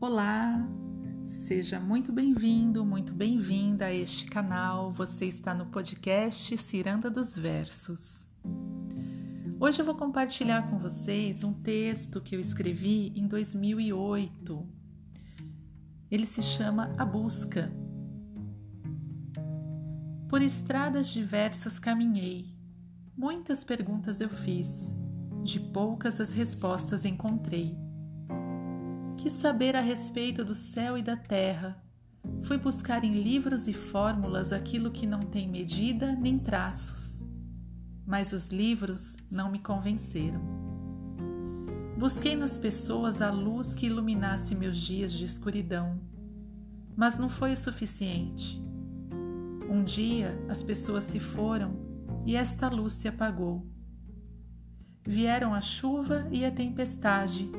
Olá, seja muito bem-vindo, muito bem-vinda a este canal. Você está no podcast Ciranda dos Versos. Hoje eu vou compartilhar com vocês um texto que eu escrevi em 2008. Ele se chama A Busca. Por estradas diversas caminhei, muitas perguntas eu fiz, de poucas as respostas encontrei Quis saber a respeito do céu e da terra. Fui buscar em livros e fórmulas aquilo que não tem medida nem traços. Mas os livros não me convenceram. Busquei nas pessoas a luz que iluminasse meus dias de escuridão. Mas não foi o suficiente. Um dia as pessoas se foram e esta luz se apagou. Vieram a chuva e a tempestade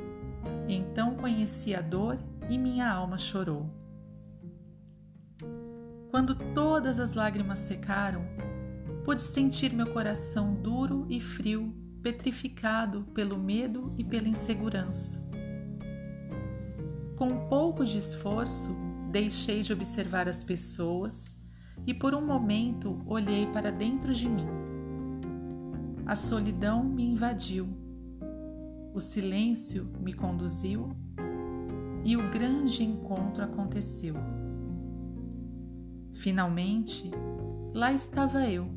então conheci a dor e minha alma chorou. Quando todas as lágrimas secaram, pude sentir meu coração duro e frio, petrificado pelo medo e pela insegurança. Com um pouco de esforço, deixei de observar as pessoas e por um momento olhei para dentro de mim. A solidão me invadiu o silêncio me conduziu e o grande encontro aconteceu. Finalmente, lá estava eu,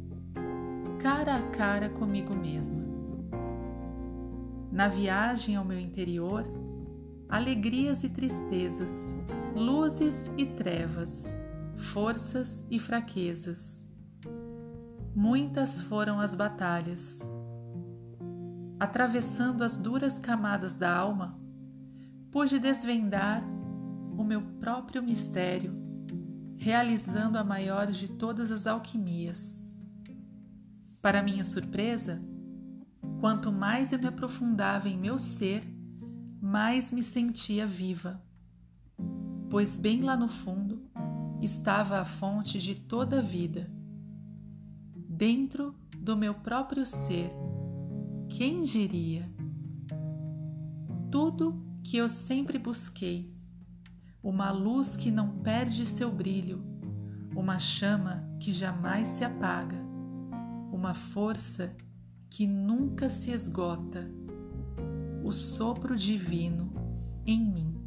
cara a cara comigo mesma. Na viagem ao meu interior, alegrias e tristezas, luzes e trevas, forças e fraquezas. Muitas foram as batalhas atravessando as duras camadas da alma, pude desvendar o meu próprio mistério, realizando a maior de todas as alquimias. Para minha surpresa, quanto mais eu me aprofundava em meu ser, mais me sentia viva, pois bem lá no fundo estava a fonte de toda a vida. Dentro do meu próprio ser, quem diria? Tudo que eu sempre busquei, uma luz que não perde seu brilho, uma chama que jamais se apaga, uma força que nunca se esgota, o sopro divino em mim.